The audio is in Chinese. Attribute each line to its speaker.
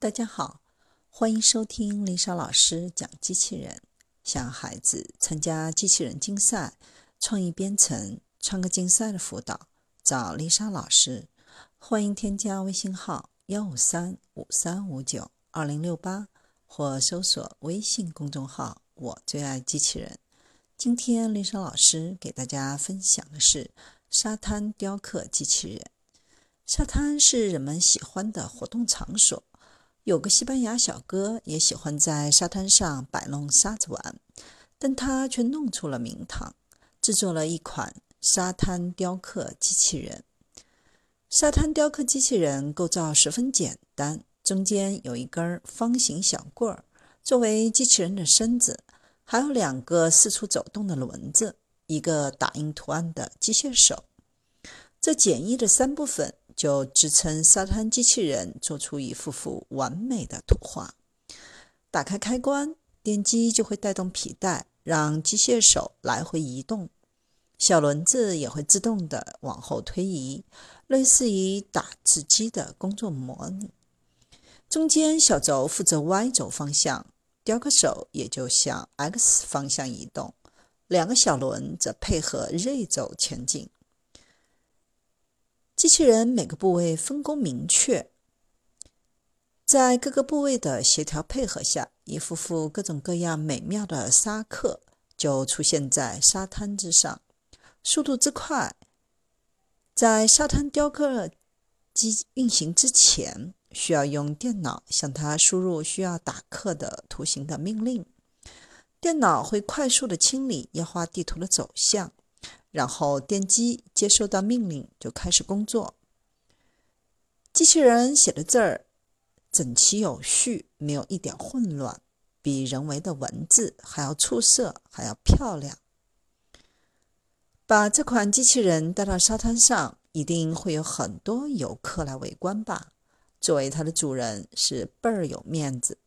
Speaker 1: 大家好，欢迎收听丽莎老师讲机器人。想孩子参加机器人竞赛、创意编程、创客竞赛的辅导，找丽莎老师。欢迎添加微信号幺五三五三五九二零六八，或搜索微信公众号“我最爱机器人”。今天丽莎老师给大家分享的是沙滩雕刻机器人。沙滩是人们喜欢的活动场所。有个西班牙小哥也喜欢在沙滩上摆弄沙子玩，但他却弄出了名堂，制作了一款沙滩雕刻机器人。沙滩雕刻机器人构造十分简单，中间有一根方形小棍儿作为机器人的身子，还有两个四处走动的轮子，一个打印图案的机械手。这简易的三部分。就支撑沙滩机器人做出一幅幅完美的图画。打开开关，电机就会带动皮带，让机械手来回移动。小轮子也会自动的往后推移，类似于打字机的工作模拟。中间小轴负责 Y 轴方向，雕刻手也就向 X 方向移动，两个小轮则配合 Z 轴前进。机器人每个部位分工明确，在各个部位的协调配合下，一幅幅各种各样美妙的沙刻就出现在沙滩之上。速度之快，在沙滩雕刻机运行之前，需要用电脑向它输入需要打刻的图形的命令，电脑会快速的清理要画地图的走向。然后电机接收到命令就开始工作。机器人写的字儿整齐有序，没有一点混乱，比人为的文字还要出色，还要漂亮。把这款机器人带到沙滩上，一定会有很多游客来围观吧？作为它的主人是倍儿有面子。